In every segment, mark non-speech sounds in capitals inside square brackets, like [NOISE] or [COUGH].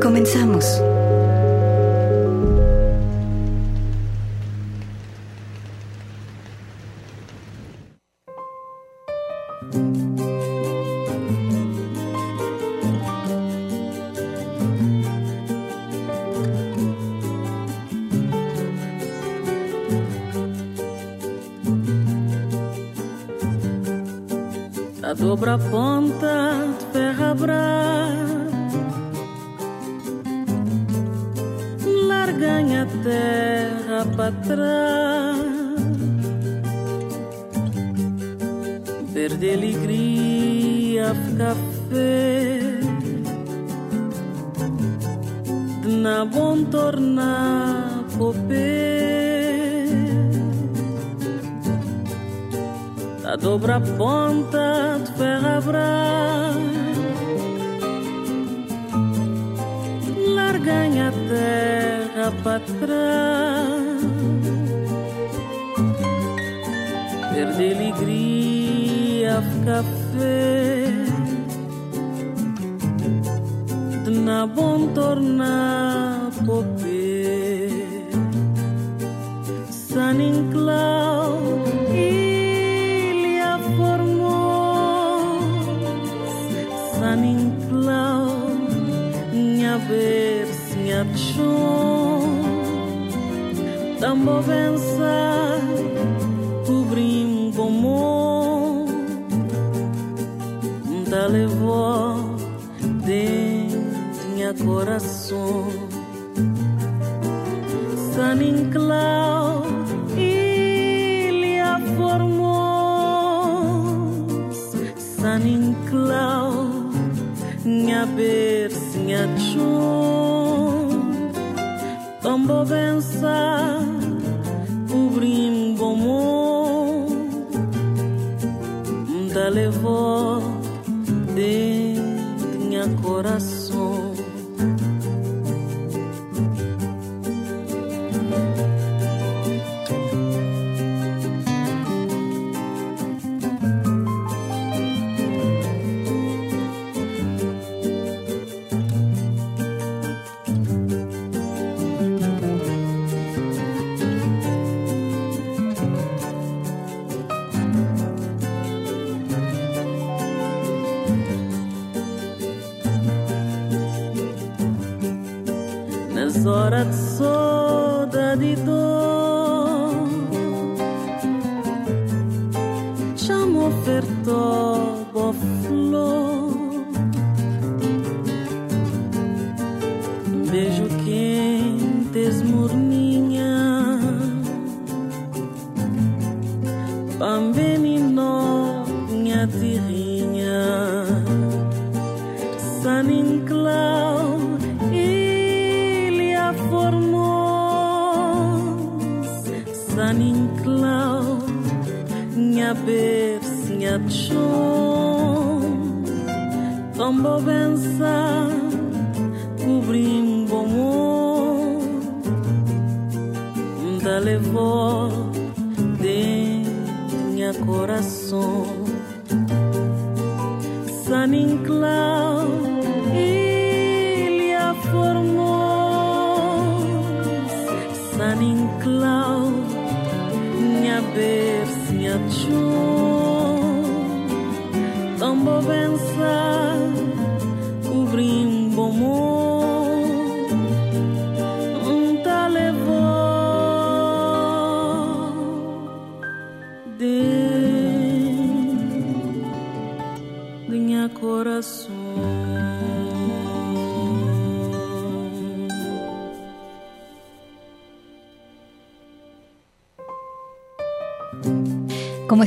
Comenzamos. café. Na bom tornar popé Sanin clau Ilha formos Sanin clau Nha ver, nha chum Tambo vence coração. San Inclau, Ilha Formos, San Inclau, Nha Bercinha Chum, Tombo Benção. Chamo ofertou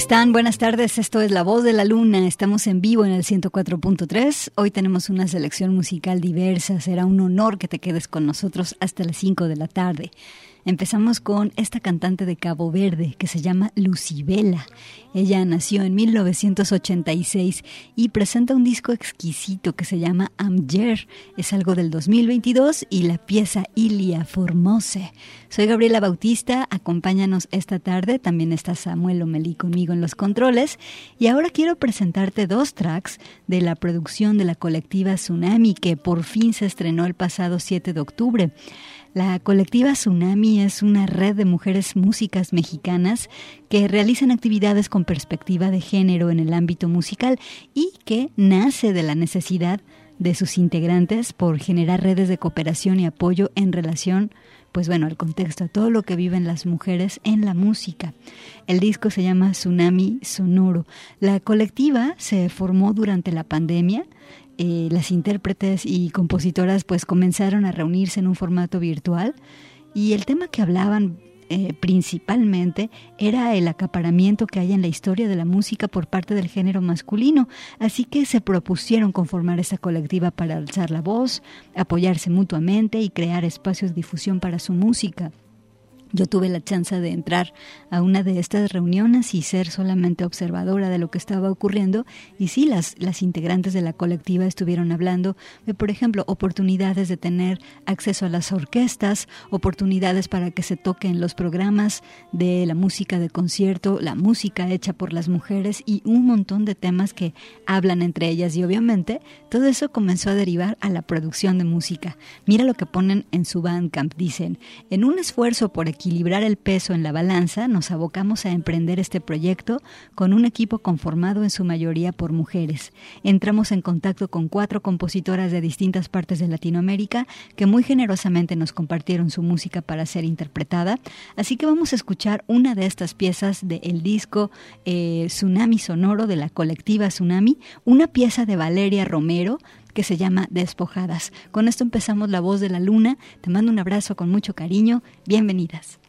están? Buenas tardes, esto es La Voz de la Luna, estamos en vivo en el 104.3, hoy tenemos una selección musical diversa, será un honor que te quedes con nosotros hasta las 5 de la tarde. Empezamos con esta cantante de Cabo Verde que se llama Lucibela. Ella nació en 1986 y presenta un disco exquisito que se llama Amger. Es algo del 2022 y la pieza Ilia Formose. Soy Gabriela Bautista, acompáñanos esta tarde. También está Samuel Omelí conmigo en los controles. Y ahora quiero presentarte dos tracks de la producción de la colectiva Tsunami que por fin se estrenó el pasado 7 de octubre. La colectiva Tsunami es una red de mujeres músicas mexicanas que realizan actividades con perspectiva de género en el ámbito musical y que nace de la necesidad de sus integrantes por generar redes de cooperación y apoyo en relación pues bueno, al contexto, a todo lo que viven las mujeres en la música. El disco se llama Tsunami Sonoro. La colectiva se formó durante la pandemia eh, las intérpretes y compositoras pues comenzaron a reunirse en un formato virtual y el tema que hablaban eh, principalmente era el acaparamiento que hay en la historia de la música por parte del género masculino, así que se propusieron conformar esa colectiva para alzar la voz, apoyarse mutuamente y crear espacios de difusión para su música. Yo tuve la chance de entrar a una de estas reuniones y ser solamente observadora de lo que estaba ocurriendo. Y sí, las, las integrantes de la colectiva estuvieron hablando de, por ejemplo, oportunidades de tener acceso a las orquestas, oportunidades para que se toquen los programas de la música de concierto, la música hecha por las mujeres y un montón de temas que hablan entre ellas. Y obviamente todo eso comenzó a derivar a la producción de música. Mira lo que ponen en su Bandcamp. Dicen, en un esfuerzo por el peso en la balanza, nos abocamos a emprender este proyecto con un equipo conformado en su mayoría por mujeres. Entramos en contacto con cuatro compositoras de distintas partes de Latinoamérica que muy generosamente nos compartieron su música para ser interpretada. Así que vamos a escuchar una de estas piezas del disco eh, Tsunami Sonoro de la colectiva Tsunami, una pieza de Valeria Romero que se llama Despojadas. Con esto empezamos La Voz de la Luna. Te mando un abrazo con mucho cariño. Bienvenidas.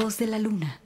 Voz de la luna.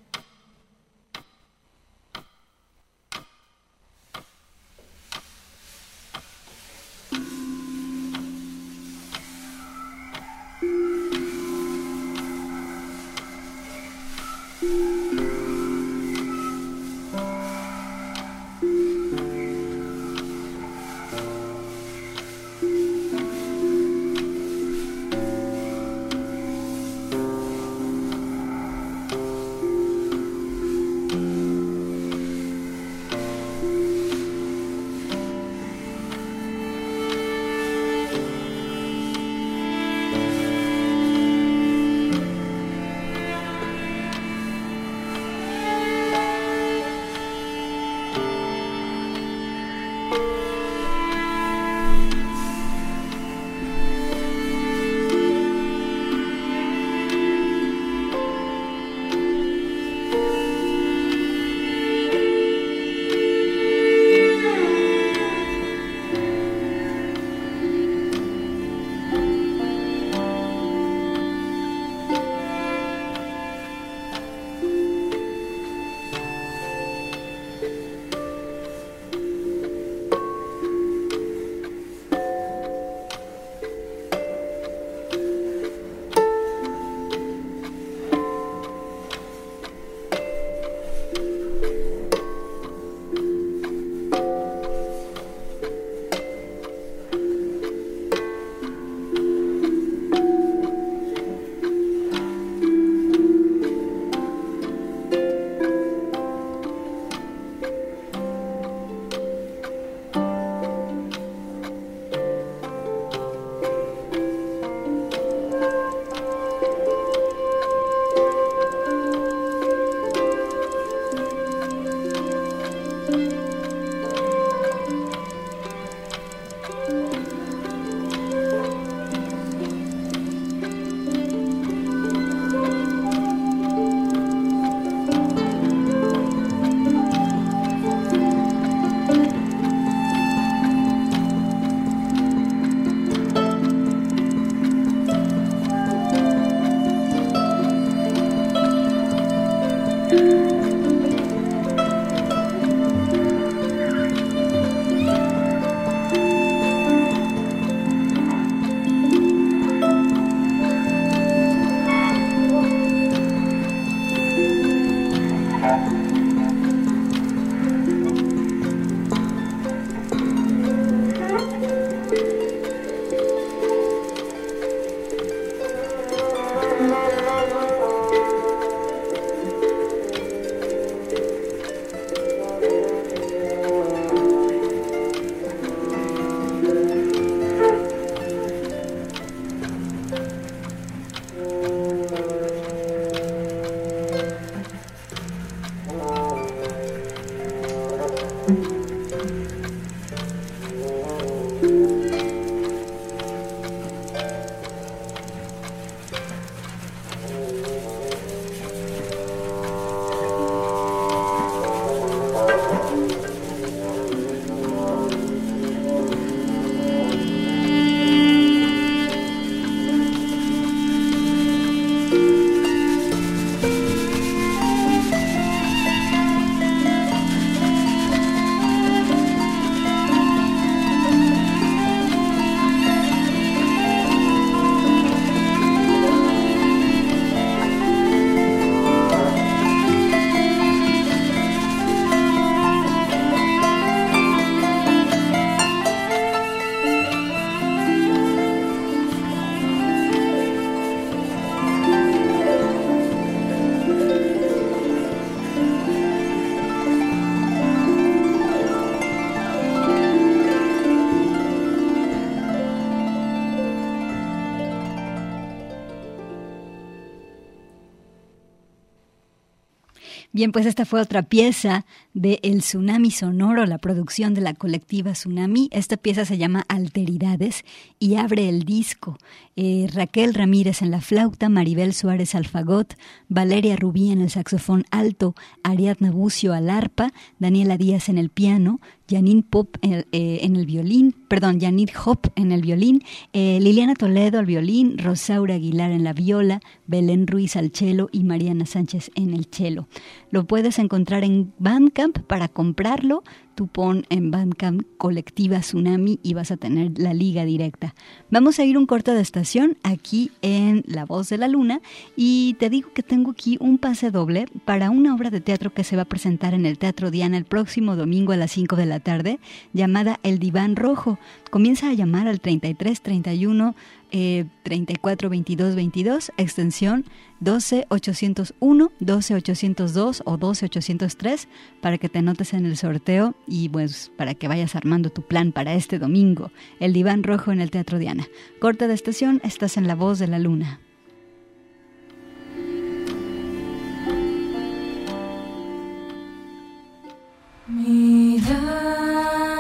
Bien, pues esta fue otra pieza de El Tsunami Sonoro, la producción de la colectiva Tsunami. Esta pieza se llama Alteridades y abre el disco. Eh, Raquel Ramírez en la flauta, Maribel Suárez al fagot, Valeria Rubí en el saxofón alto, Ariadna Bucio al arpa, Daniela Díaz en el piano, Janine Pop eh, en el, violín, perdón, Janine Hop en el violín, eh, Liliana Toledo al violín, Rosaura Aguilar en la viola, Belén Ruiz al cello y Mariana Sánchez en el cello. Lo puedes encontrar en Bandcamp para comprarlo. Tú pon en Bandcamp colectiva Tsunami y vas a tener la liga directa. Vamos a ir un corte de estación aquí en La Voz de la Luna y te digo que tengo aquí un pase doble para una obra de teatro que se va a presentar en el Teatro Diana el próximo domingo a las 5 de la tarde llamada El Diván Rojo. Comienza a llamar al 33 31 eh, 34 22 22, extensión 12 801, 12 802 o 12 803 para que te anotes en el sorteo y pues para que vayas armando tu plan para este domingo. El diván rojo en el Teatro Diana. Corta de estación, estás en la voz de la luna.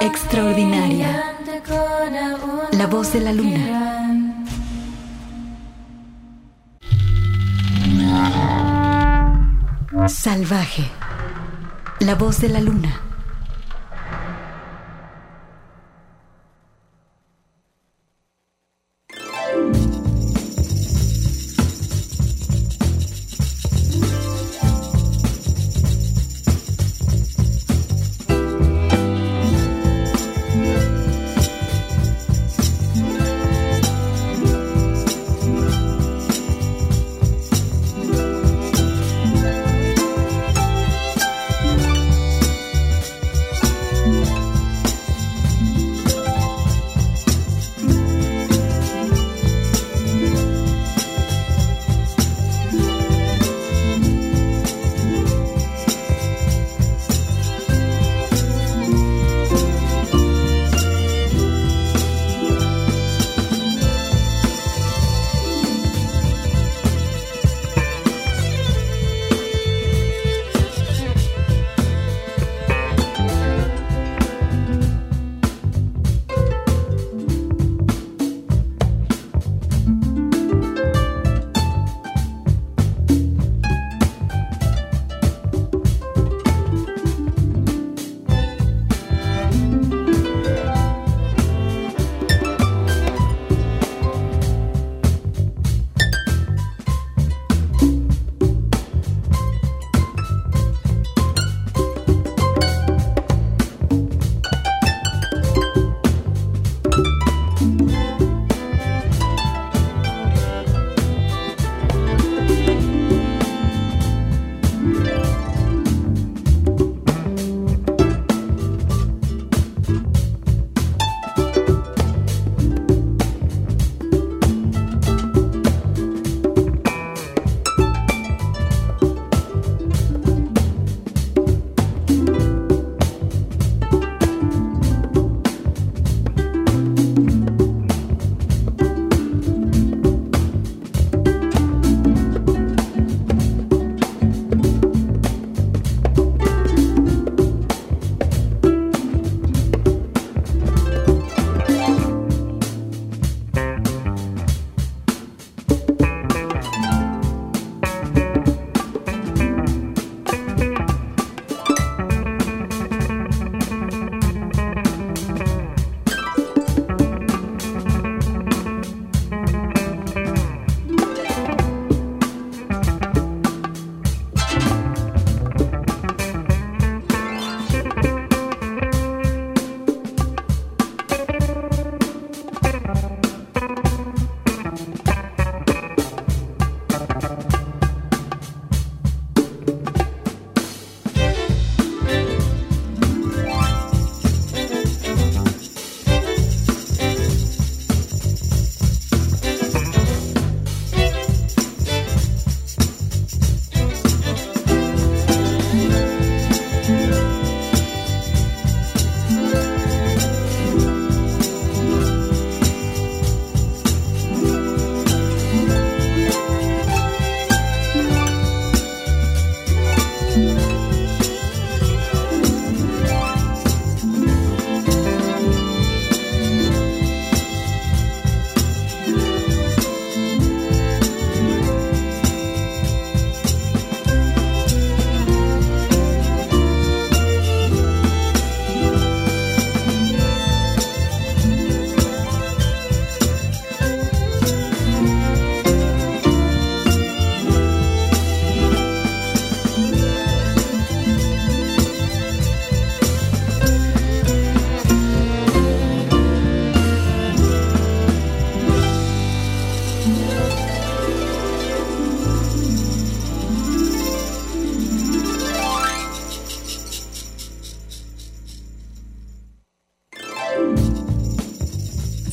Extraordinaria. La voz de la luna. Salvaje. La voz de la luna.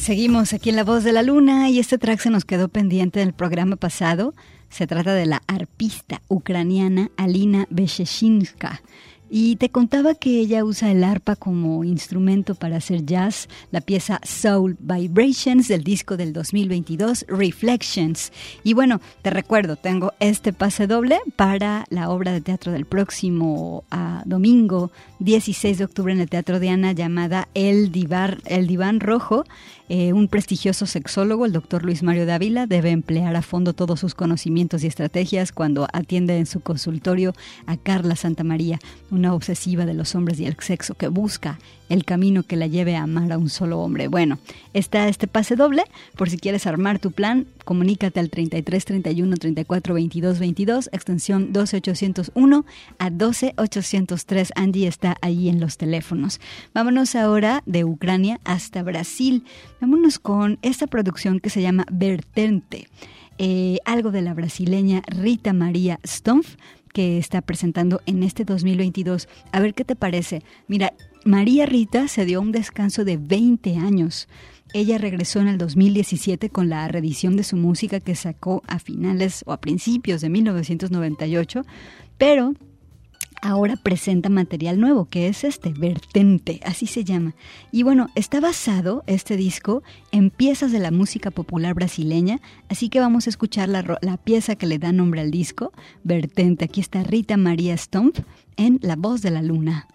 Seguimos aquí en La Voz de la Luna y este track se nos quedó pendiente del programa pasado. Se trata de la arpista ucraniana Alina Besheshinska. Y te contaba que ella usa el arpa como instrumento para hacer jazz, la pieza Soul Vibrations del disco del 2022 Reflections. Y bueno, te recuerdo, tengo este pase doble para la obra de teatro del próximo ah, domingo 16 de octubre en el Teatro de Ana llamada El, Divar, el Diván Rojo. Eh, un prestigioso sexólogo, el doctor Luis Mario Dávila, debe emplear a fondo todos sus conocimientos y estrategias cuando atiende en su consultorio a Carla Santamaría, una obsesiva de los hombres y el sexo que busca el camino que la lleve a amar a un solo hombre. Bueno, está este pase doble. Por si quieres armar tu plan, comunícate al 33 31 34 22 22, extensión 12801 a 12803. Angie está ahí en los teléfonos. Vámonos ahora de Ucrania hasta Brasil. Vámonos con esta producción que se llama Vertente. Eh, algo de la brasileña Rita María Stumpf que está presentando en este 2022. A ver qué te parece. Mira, María Rita se dio un descanso de 20 años. Ella regresó en el 2017 con la reedición de su música que sacó a finales o a principios de 1998, pero ahora presenta material nuevo, que es este, Vertente, así se llama. Y bueno, está basado este disco en piezas de la música popular brasileña, así que vamos a escuchar la, pieza que le da nombre al disco, Vertente. Aquí está Rita María Stomp en La Voz de la Luna.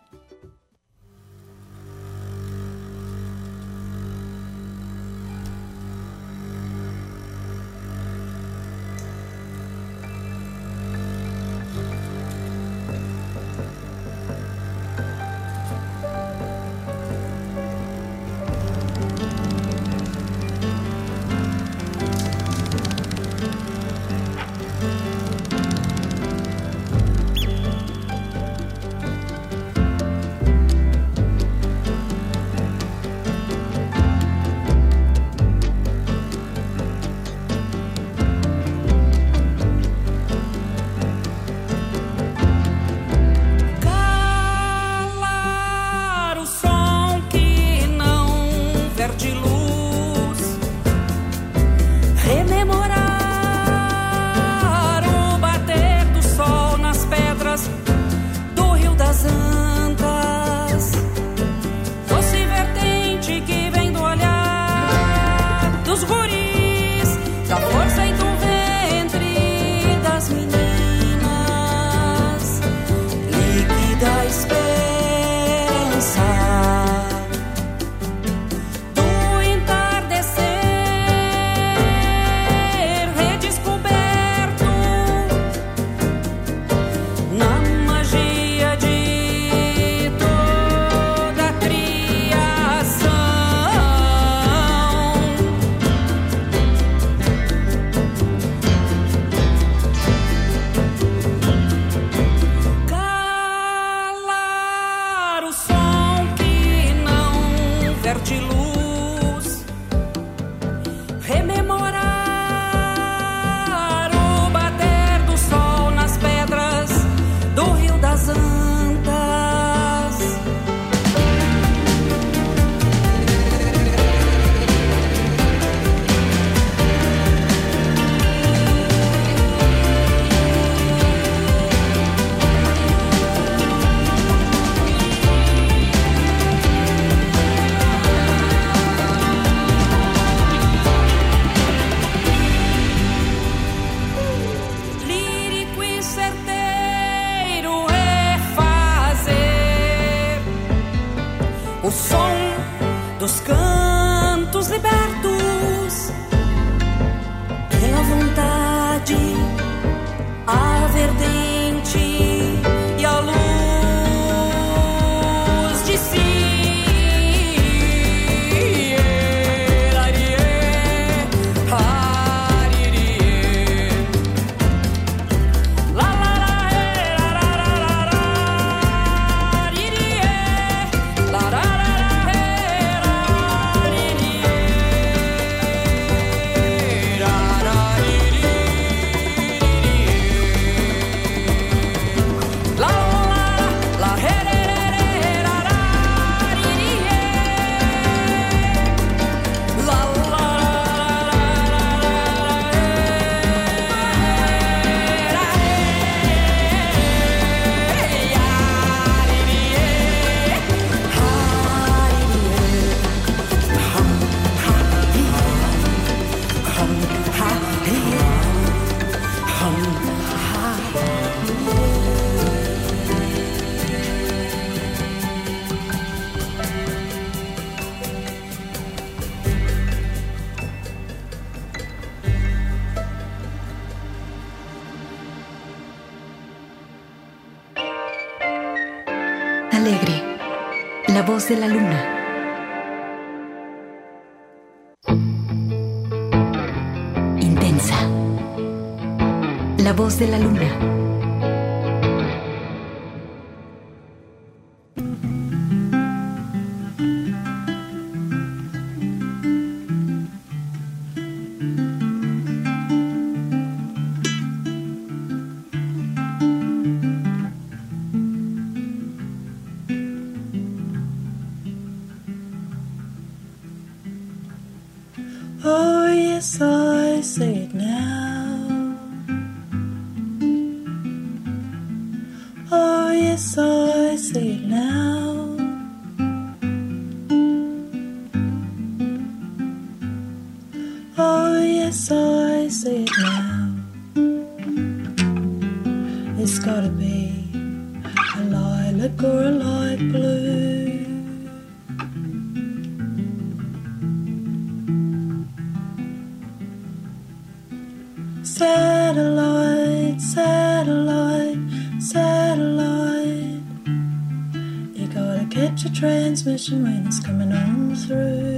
transmission when it's coming on through.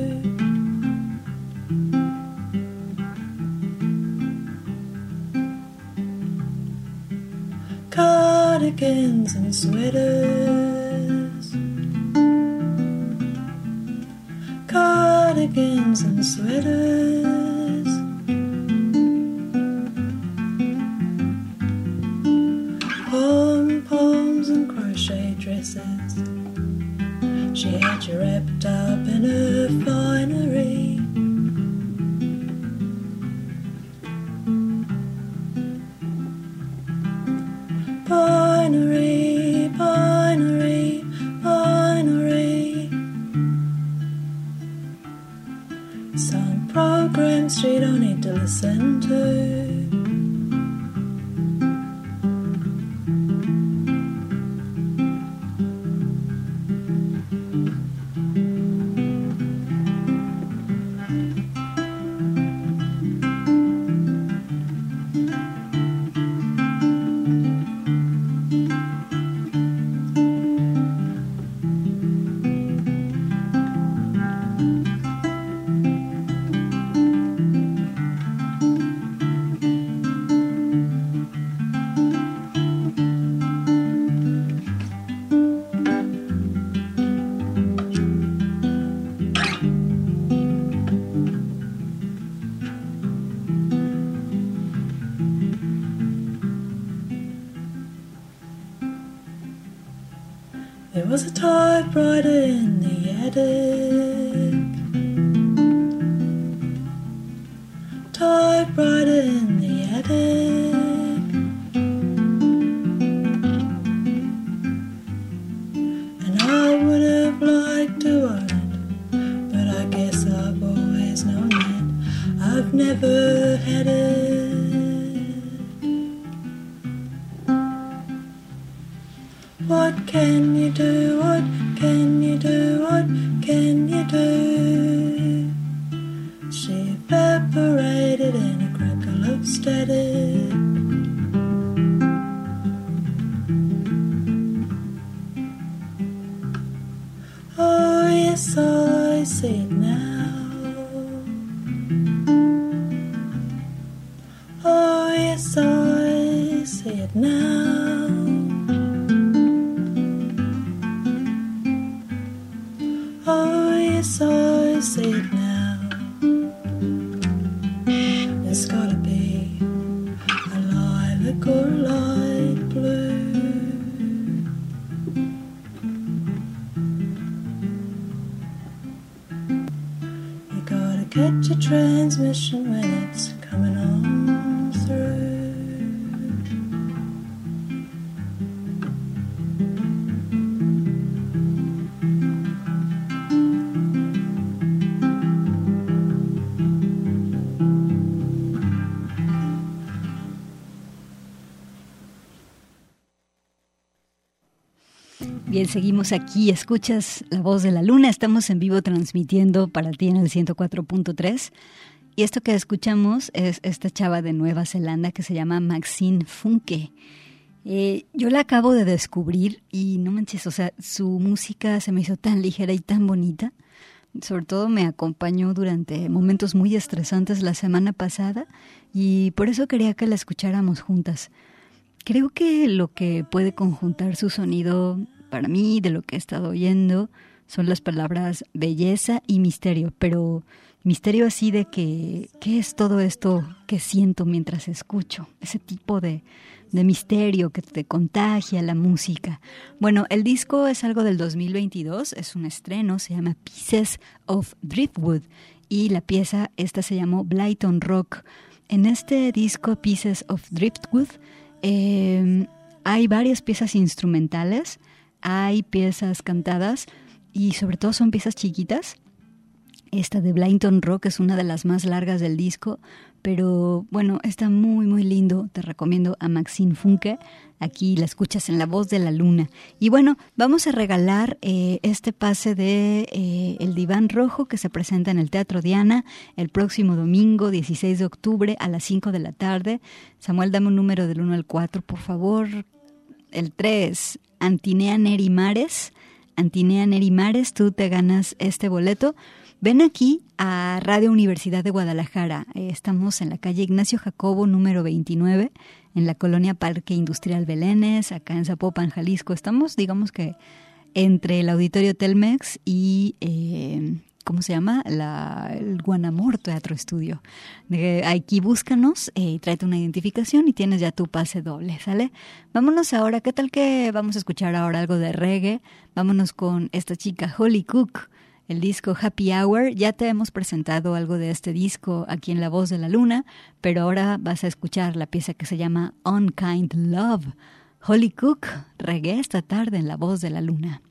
brighter in the attic. Seguimos aquí. Escuchas la voz de la luna. Estamos en vivo transmitiendo para ti en el 104.3. Y esto que escuchamos es esta chava de Nueva Zelanda que se llama Maxine Funke. Eh, yo la acabo de descubrir y no manches, o sea, su música se me hizo tan ligera y tan bonita. Sobre todo me acompañó durante momentos muy estresantes la semana pasada y por eso quería que la escucháramos juntas. Creo que lo que puede conjuntar su sonido para mí, de lo que he estado oyendo, son las palabras belleza y misterio, pero misterio así de que, ¿qué es todo esto que siento mientras escucho? Ese tipo de, de misterio que te contagia la música. Bueno, el disco es algo del 2022, es un estreno, se llama Pieces of Driftwood y la pieza, esta se llamó Blyton Rock. En este disco Pieces of Driftwood em, hay varias piezas instrumentales, hay piezas cantadas y sobre todo son piezas chiquitas esta de Blyton Rock es una de las más largas del disco, pero bueno, está muy muy lindo. Te recomiendo a Maxine Funke. Aquí la escuchas en La Voz de la Luna. Y bueno, vamos a regalar eh, este pase de eh, El Diván Rojo que se presenta en el Teatro Diana el próximo domingo 16 de octubre a las 5 de la tarde. Samuel, dame un número del 1 al 4, por favor. El 3, Antinea Neri Mares. Antinea Neri Mares, tú te ganas este boleto. Ven aquí a Radio Universidad de Guadalajara. Eh, estamos en la calle Ignacio Jacobo, número 29, en la colonia Parque Industrial Belénes, acá en Zapopan, Jalisco. Estamos, digamos que, entre el Auditorio Telmex y, eh, ¿cómo se llama? La, el Guanamor Teatro Estudio. aquí búscanos, eh, tráete una identificación y tienes ya tu pase doble, ¿sale? Vámonos ahora, ¿qué tal que vamos a escuchar ahora algo de reggae? Vámonos con esta chica Holly Cook el disco Happy Hour. Ya te hemos presentado algo de este disco aquí en La Voz de la Luna, pero ahora vas a escuchar la pieza que se llama Unkind Love. Holly Cook regué esta tarde en La Voz de la Luna.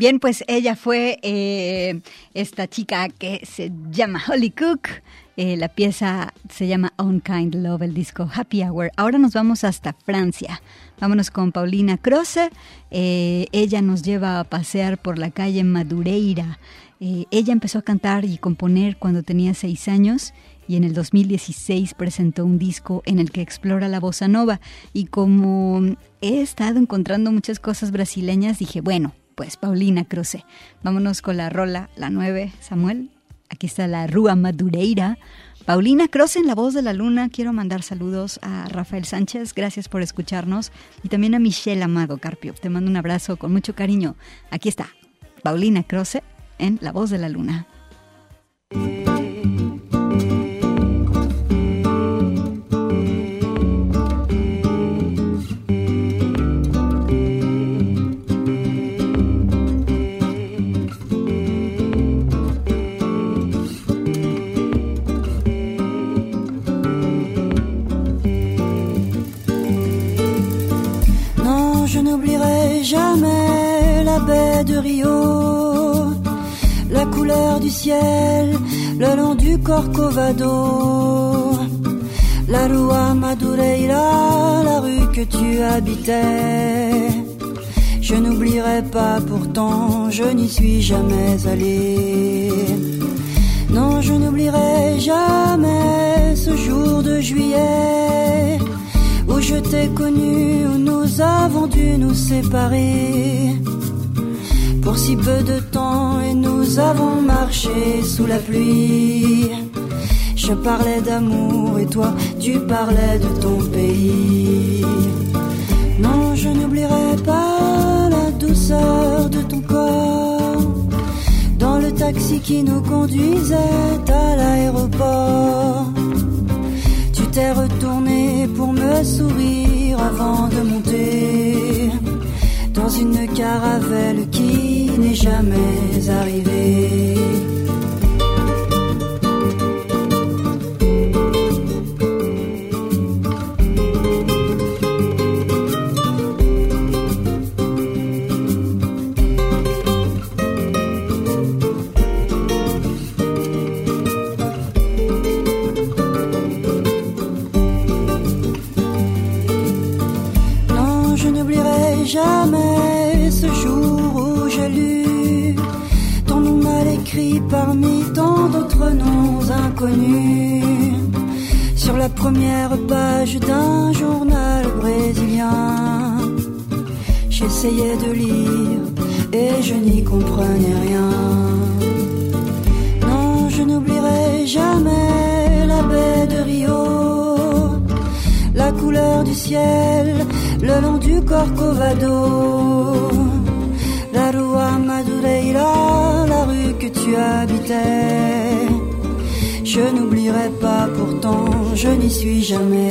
Bien, pues ella fue eh, esta chica que se llama Holly Cook. Eh, la pieza se llama Unkind Love, el disco Happy Hour. Ahora nos vamos hasta Francia. Vámonos con Paulina Croce. Eh, ella nos lleva a pasear por la calle Madureira. ella empezó a cantar y componer cuando tenía seis años y en el 2016 presentó un disco en el que explora la bossa nova y como he estado encontrando muchas cosas brasileñas dije, bueno, pues Paulina Cruce. Vámonos con la rola, la 9, Samuel. Aquí está la Rúa Madureira. Paulina Croce en La Voz de la Luna. Quiero mandar saludos a Rafael Sánchez. Gracias por escucharnos. Y también a Michelle Amado Carpio. Te mando un abrazo con mucho cariño. Aquí está Paulina Croce en La Voz de la Luna. Jamais la baie de Rio, la couleur du ciel le long du Corcovado, la Rua Madureira, la rue que tu habitais. Je n'oublierai pas pourtant, je n'y suis jamais allé. Non, je n'oublierai jamais ce jour de juillet je t'ai connu, où nous avons dû nous séparer. Pour si peu de temps et nous avons marché sous la pluie. Je parlais d'amour et toi tu parlais de ton pays. Non, je n'oublierai pas la douceur de ton corps dans le taxi qui nous conduisait à l'aéroport t'es retourné pour me sourire avant de monter dans une caravelle qui n'est jamais arrivée. Sur la première page d'un journal brésilien. J'essayais de lire et je n'y comprenais rien. Non, je n'oublierai jamais la baie de Rio, la couleur du ciel le long du Corcovado. La Rua Madureira, la rue que tu habitais je n'oublierai pas pourtant, je n'y suis jamais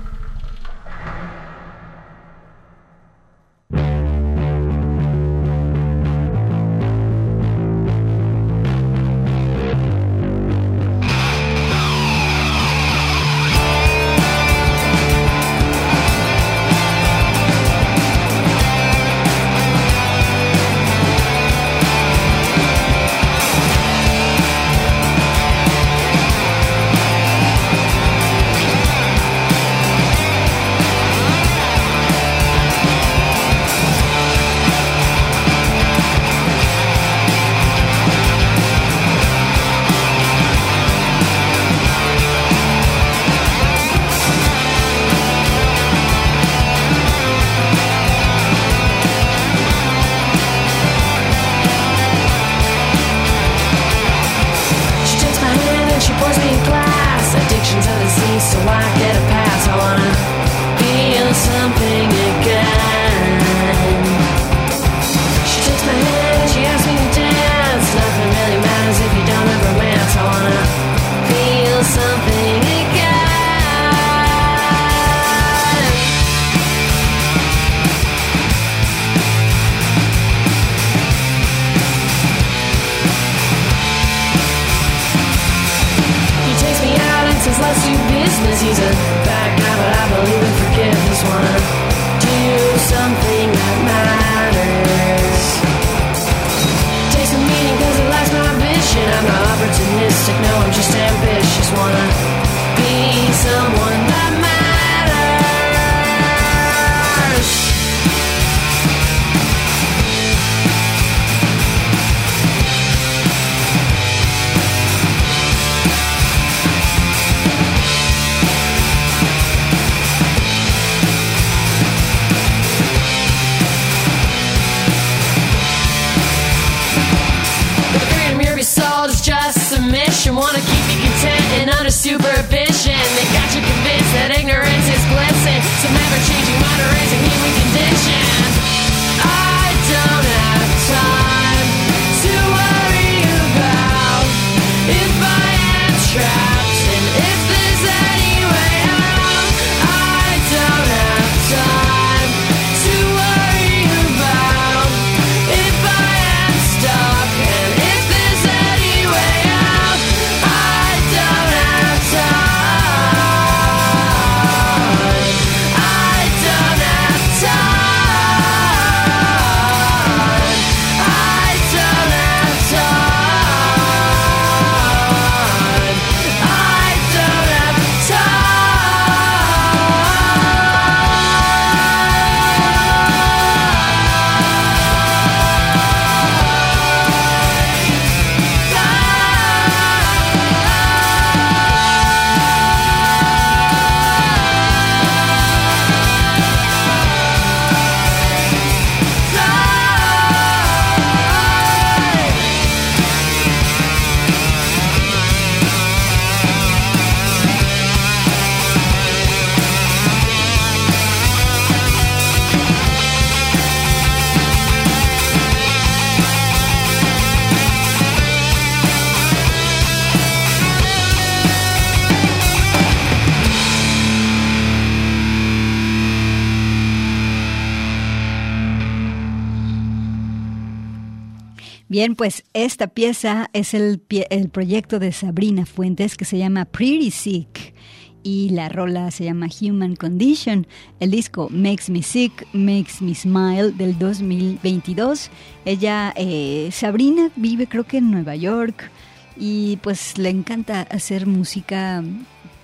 Bien, pues esta pieza es el, el proyecto de Sabrina Fuentes que se llama Pretty Sick y la rola se llama Human Condition. El disco Makes Me Sick, Makes Me Smile del 2022. Ella, eh, Sabrina, vive creo que en Nueva York y pues le encanta hacer música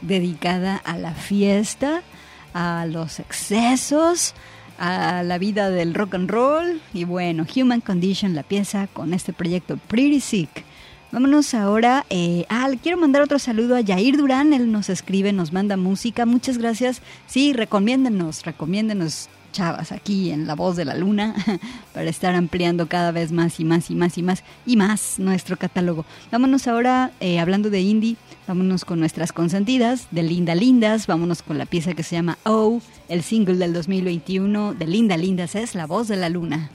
dedicada a la fiesta, a los excesos, a la vida del rock and roll y bueno, Human Condition la piensa con este proyecto Pretty Sick. Vámonos ahora. Eh, ah, le quiero mandar otro saludo a Jair Durán. Él nos escribe, nos manda música. Muchas gracias. Sí, recomiéndenos, recomiéndenos, chavas, aquí en La Voz de la Luna, [LAUGHS] para estar ampliando cada vez más y más y más y más y más nuestro catálogo. Vámonos ahora, eh, hablando de indie, vámonos con nuestras consentidas de Linda Lindas. Vámonos con la pieza que se llama Oh, el single del 2021 de Linda Lindas es La Voz de la Luna.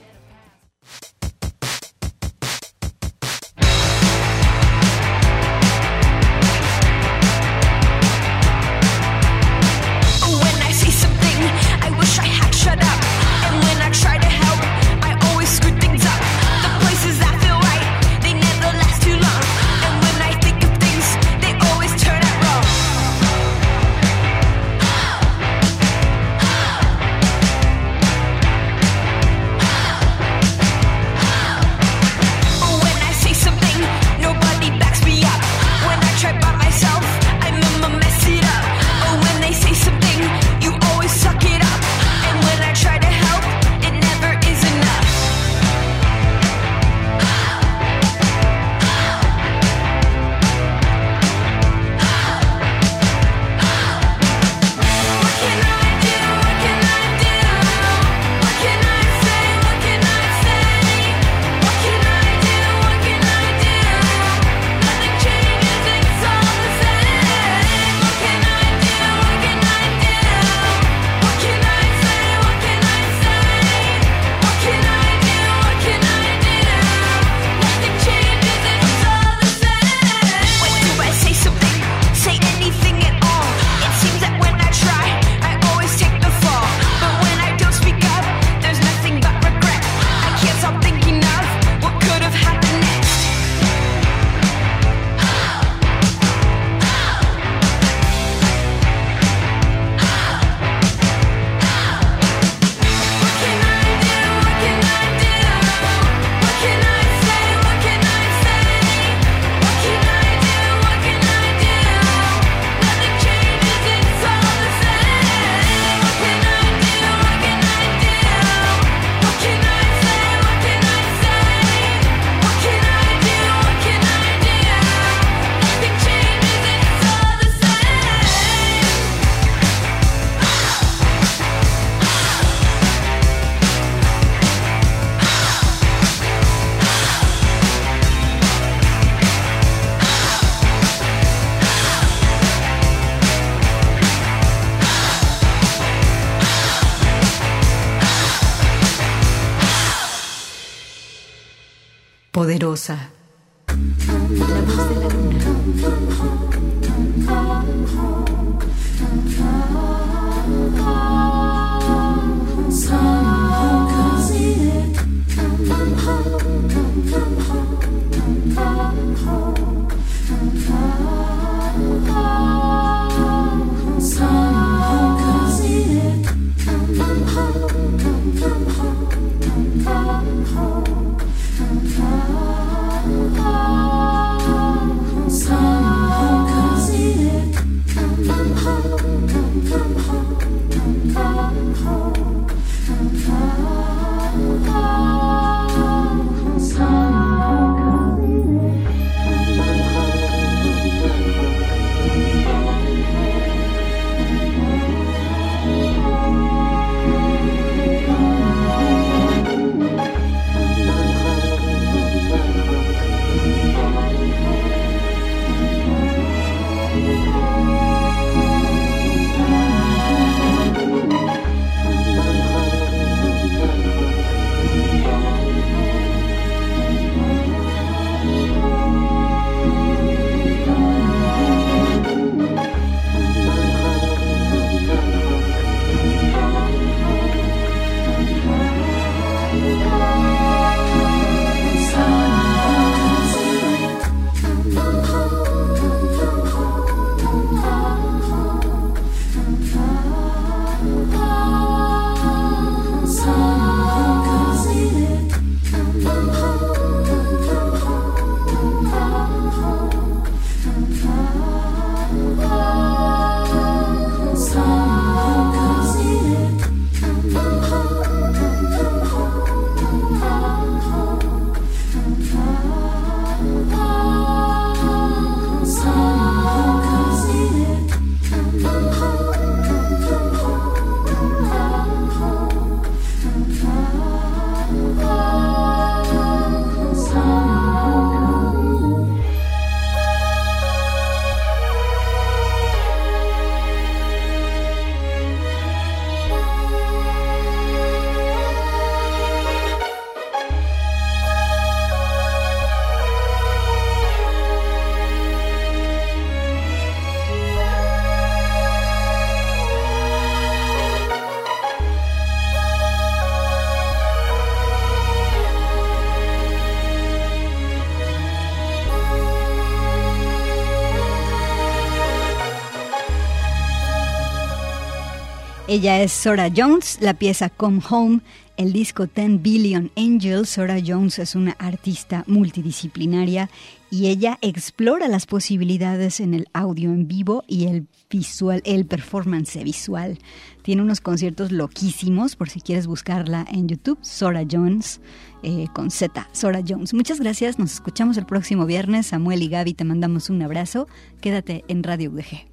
Ella es Sora Jones, la pieza Come Home, el disco 10 Billion Angels. Sora Jones es una artista multidisciplinaria y ella explora las posibilidades en el audio en vivo y el visual, el performance visual. Tiene unos conciertos loquísimos, por si quieres buscarla en YouTube, Sora Jones. Eh, con Z, Sora Jones. Muchas gracias, nos escuchamos el próximo viernes. Samuel y Gaby te mandamos un abrazo. Quédate en Radio UDG.